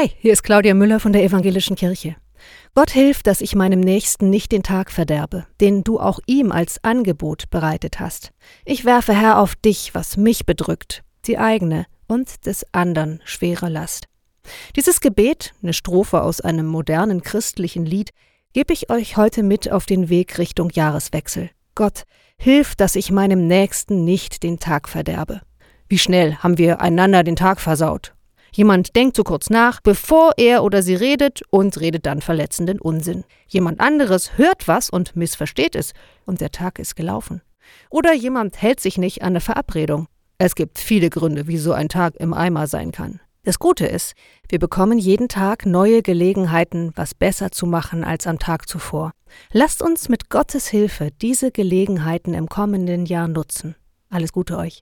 Hi, hier ist Claudia Müller von der Evangelischen Kirche. Gott hilft, dass ich meinem Nächsten nicht den Tag verderbe, den du auch ihm als Angebot bereitet hast. Ich werfe Herr auf dich, was mich bedrückt, die eigene und des andern schwere Last. Dieses Gebet, eine Strophe aus einem modernen christlichen Lied, gebe ich euch heute mit auf den Weg Richtung Jahreswechsel. Gott, hilf, dass ich meinem Nächsten nicht den Tag verderbe. Wie schnell haben wir einander den Tag versaut Jemand denkt zu kurz nach, bevor er oder sie redet und redet dann verletzenden Unsinn. Jemand anderes hört was und missversteht es und der Tag ist gelaufen. Oder jemand hält sich nicht an eine Verabredung. Es gibt viele Gründe, wie so ein Tag im Eimer sein kann. Das Gute ist, wir bekommen jeden Tag neue Gelegenheiten, was besser zu machen als am Tag zuvor. Lasst uns mit Gottes Hilfe diese Gelegenheiten im kommenden Jahr nutzen. Alles Gute euch.